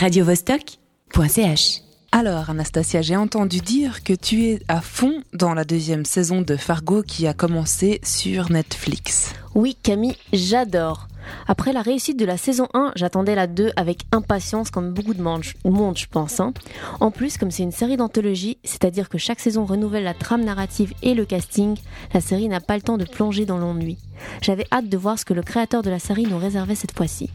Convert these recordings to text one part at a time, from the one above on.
radiovostok.ch. Alors, Anastasia, j'ai entendu dire que tu es à fond dans la deuxième saison de Fargo qui a commencé sur Netflix. Oui, Camille, j'adore. Après la réussite de la saison 1, j'attendais la 2 avec impatience comme beaucoup de monde, je pense. Hein. En plus, comme c'est une série d'anthologie, c'est-à-dire que chaque saison renouvelle la trame narrative et le casting, la série n'a pas le temps de plonger dans l'ennui. J'avais hâte de voir ce que le créateur de la série nous réservait cette fois-ci.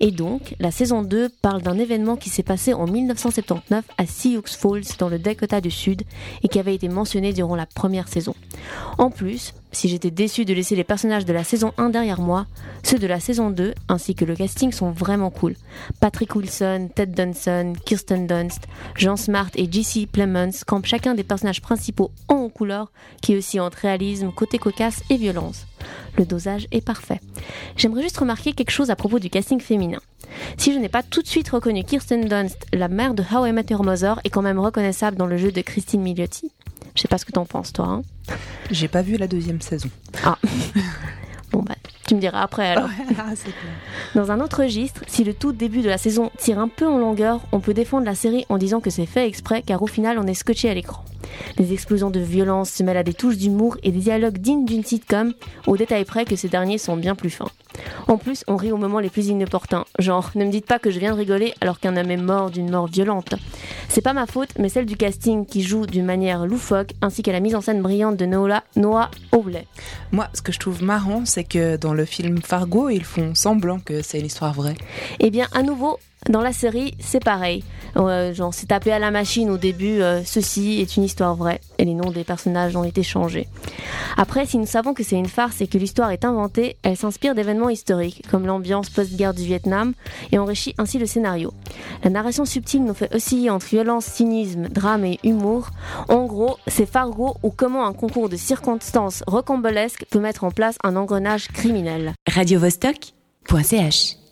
Et donc, la saison 2 parle d'un événement qui s'est passé en 1979 à Sioux Falls dans le Dakota du Sud et qui avait été mentionné durant la première saison. En plus, si j'étais déçu de laisser les personnages de la saison 1 derrière moi, ceux de la saison 2 ainsi que le casting sont vraiment cool. Patrick Wilson, Ted Dunson, Kirsten Dunst, Jean Smart et J.C. Plemons campent chacun des personnages principaux en couleur qui aussi entre réalisme, côté cocasse et violence. Le dosage est parfait. J'aimerais juste remarquer quelque chose à propos du casting féminin. Si je n'ai pas tout de suite reconnu Kirsten Dunst, la mère de How I Met Your Mother est quand même reconnaissable dans le jeu de Christine Milioti. Je sais pas ce que t'en penses, toi. Hein J'ai pas vu la deuxième saison. Ah. bon, bah, tu me diras après alors. Ah, Dans un autre registre, si le tout début de la saison tire un peu en longueur, on peut défendre la série en disant que c'est fait exprès car au final on est scotché à l'écran. Les explosions de violence se mêlent à des touches d'humour et des dialogues dignes d'une sitcom, au détail près que ces derniers sont bien plus fins. En plus, on rit au moment les plus inopportuns, genre ne me dites pas que je viens de rigoler alors qu'un homme est mort d'une mort violente. C'est pas ma faute, mais celle du casting qui joue d'une manière loufoque, ainsi qu'à la mise en scène brillante de Noah, Noah Hawley. Moi, ce que je trouve marrant, c'est que dans le film Fargo, ils font semblant que c'est une histoire vraie. Eh bien, à nouveau, dans la série, c'est pareil. Euh, genre, c'est tapé à la machine au début, euh, ceci est une histoire vraie, et les noms des personnages ont été changés. Après, si nous savons que c'est une farce et que l'histoire est inventée, elle s'inspire d'événements historiques, comme l'ambiance post-guerre du Vietnam, et enrichit ainsi le scénario. La narration subtile nous fait osciller entre violence, cynisme, drame et humour. En gros, c'est Fargo ou comment un concours de circonstances rocambolesques peut mettre en place un engrenage criminel. radiovostok.ch